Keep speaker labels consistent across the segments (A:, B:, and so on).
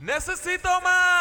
A: Necesito más.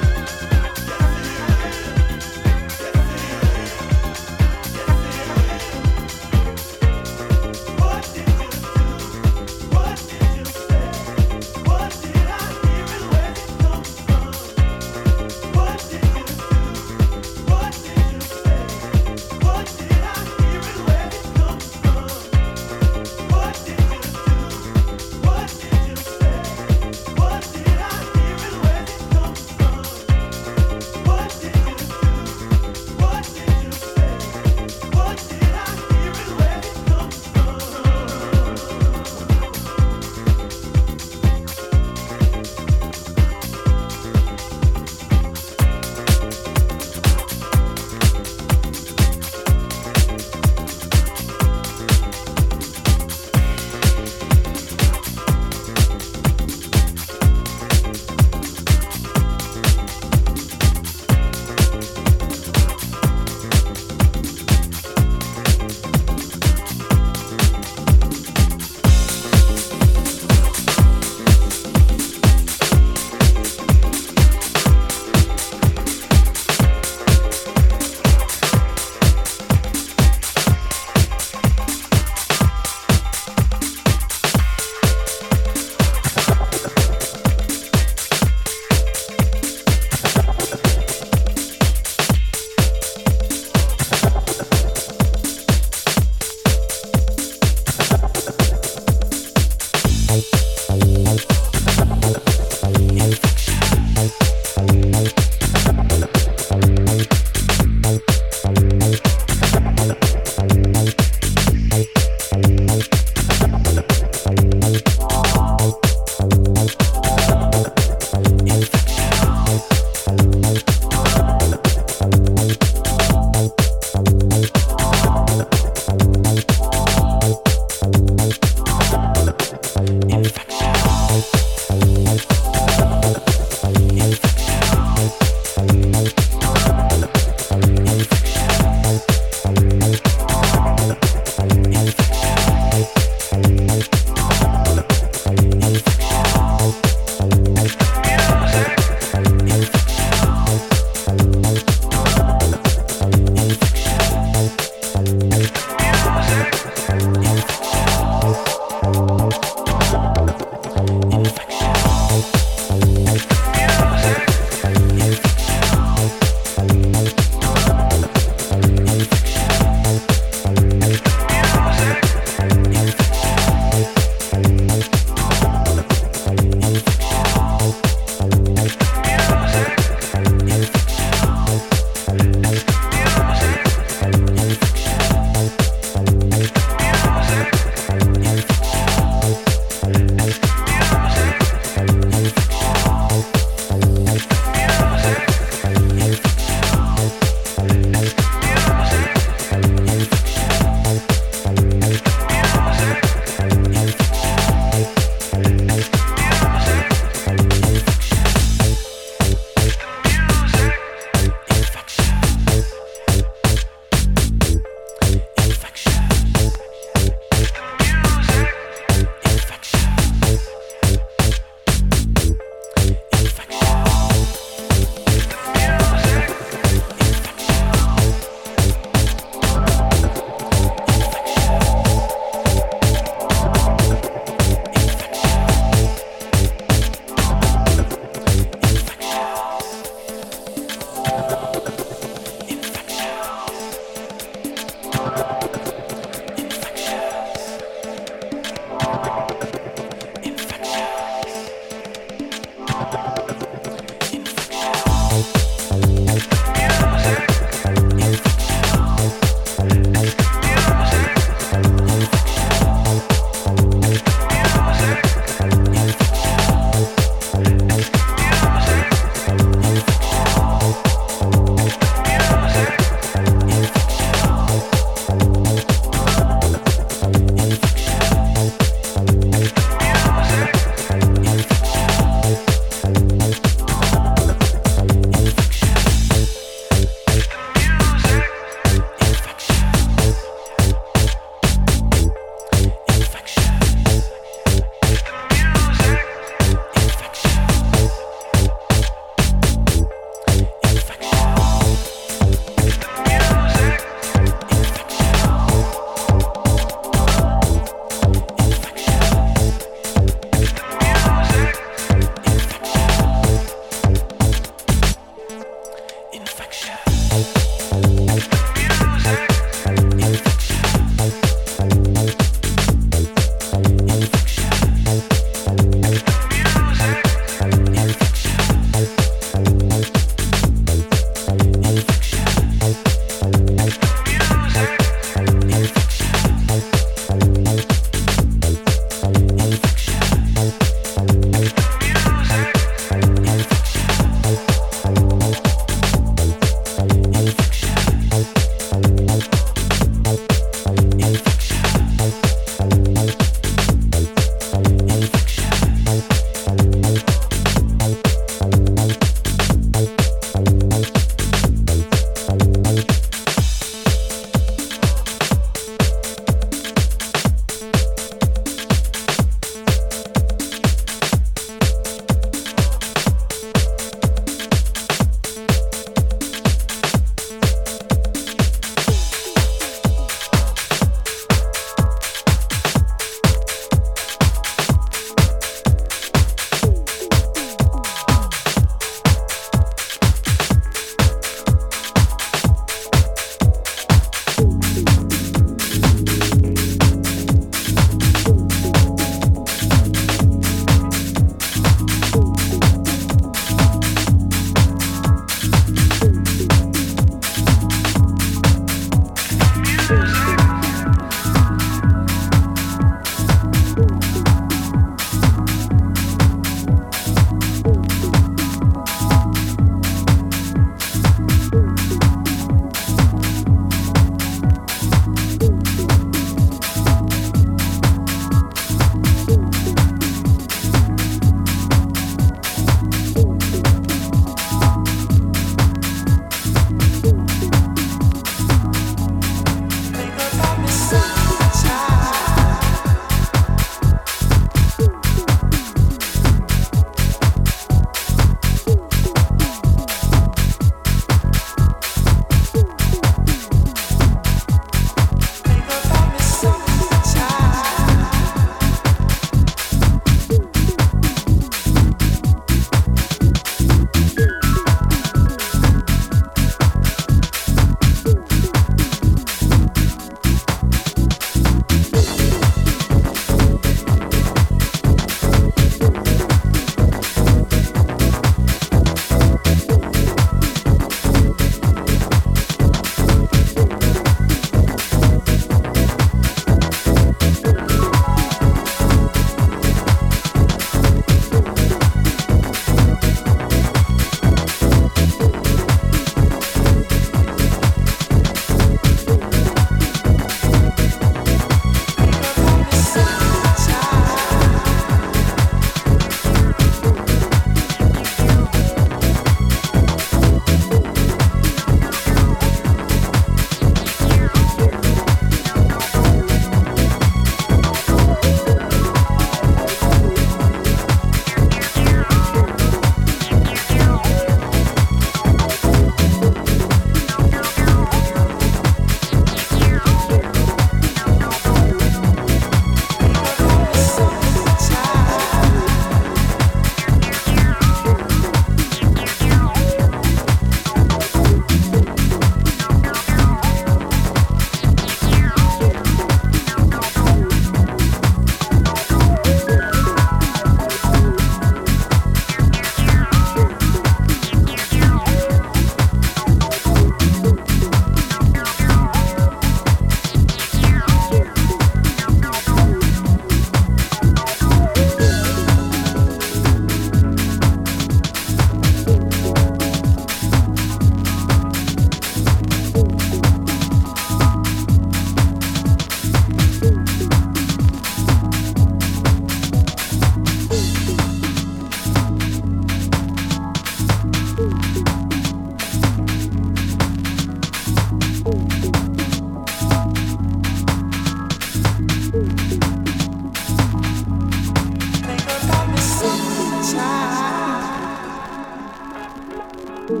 B: Think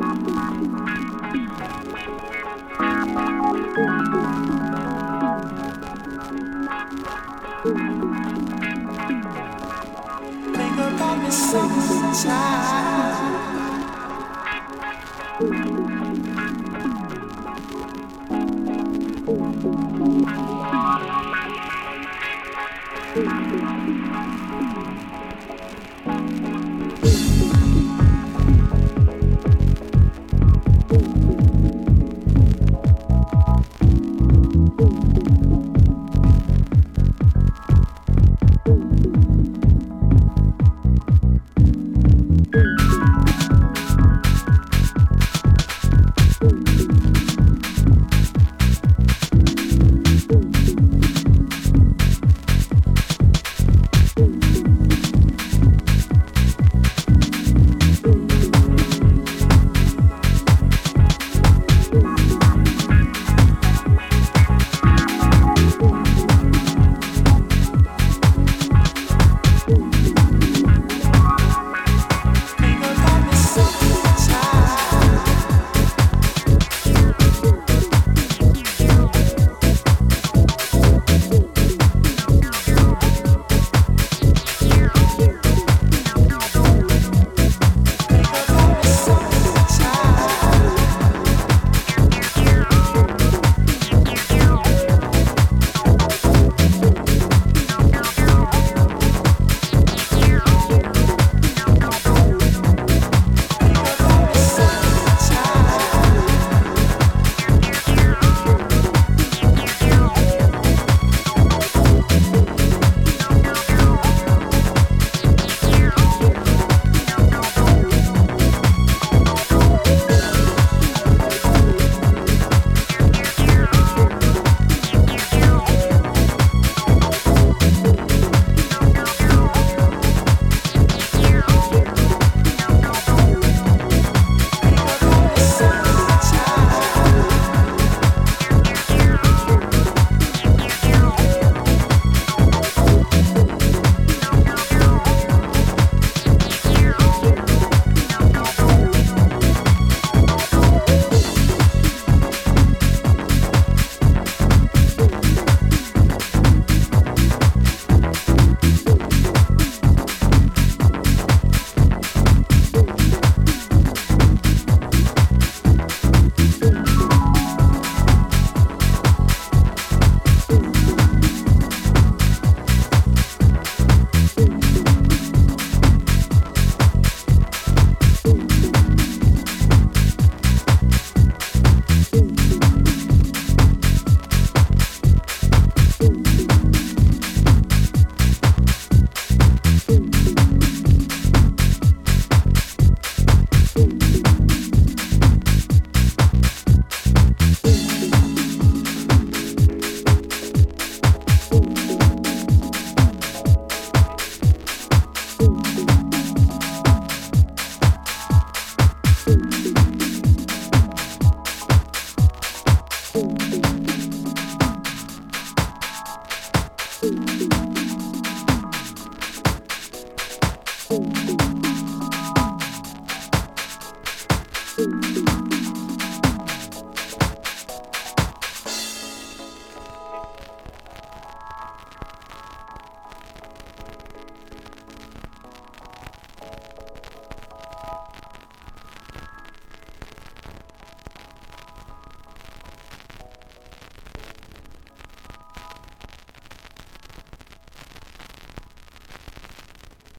B: about me sometimes.